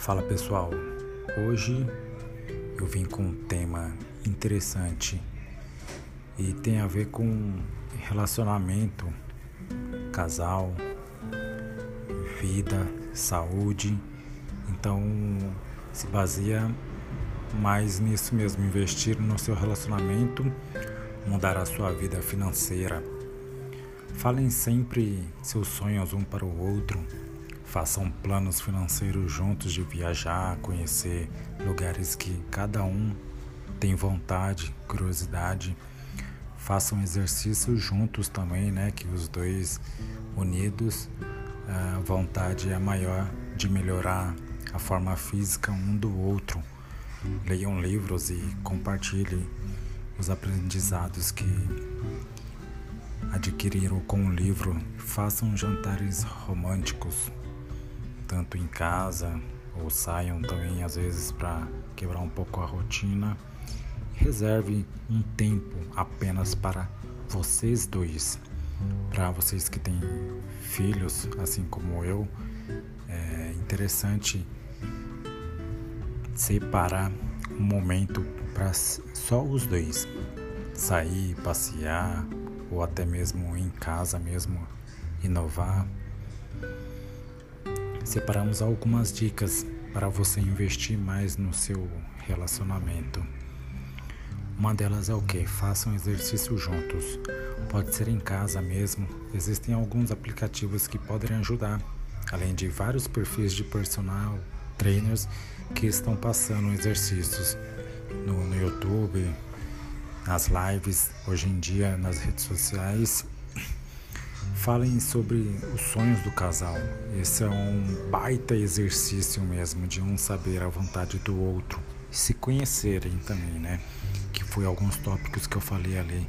Fala pessoal, hoje eu vim com um tema interessante e tem a ver com relacionamento, casal, vida, saúde. Então se baseia mais nisso mesmo, investir no seu relacionamento, mudar a sua vida financeira. Falem sempre seus sonhos um para o outro Façam planos financeiros juntos de viajar, conhecer lugares que cada um tem vontade, curiosidade. Façam exercícios juntos também, né? Que os dois unidos, a vontade é maior de melhorar a forma física um do outro. Leiam livros e compartilhem os aprendizados que adquiriram com o livro. Façam jantares românticos tanto em casa ou saiam também às vezes para quebrar um pouco a rotina. Reserve um tempo apenas para vocês dois. Para vocês que têm filhos, assim como eu, é interessante separar um momento para só os dois sair, passear ou até mesmo em casa mesmo inovar separamos algumas dicas para você investir mais no seu relacionamento. Uma delas é o que? Façam exercício juntos. Pode ser em casa mesmo. Existem alguns aplicativos que podem ajudar, além de vários perfis de personal trainers que estão passando exercícios no, no YouTube, nas lives, hoje em dia nas redes sociais Falem sobre os sonhos do casal. Esse é um baita exercício mesmo de um saber a vontade do outro se conhecerem também, né? Que foi alguns tópicos que eu falei ali.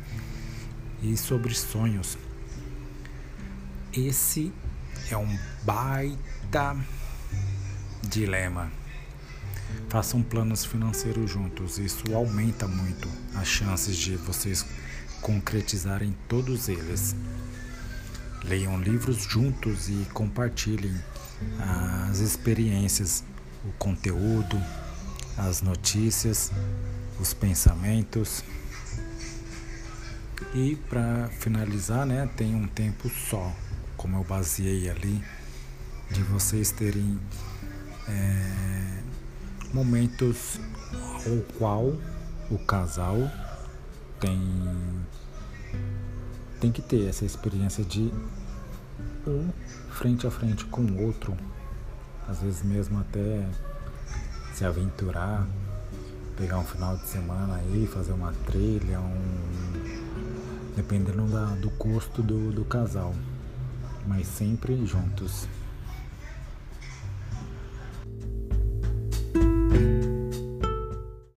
E sobre sonhos. Esse é um baita dilema. Façam planos financeiros juntos, isso aumenta muito as chances de vocês concretizarem todos eles. Leiam livros juntos e compartilhem as experiências, o conteúdo, as notícias, os pensamentos. E para finalizar, né, tem um tempo só, como eu baseei ali, de vocês terem é, momentos ao qual o casal tem tem que ter essa experiência de um frente a frente com o outro, às vezes mesmo até se aventurar, pegar um final de semana aí, fazer uma trilha, um dependendo da, do custo do, do casal, mas sempre juntos.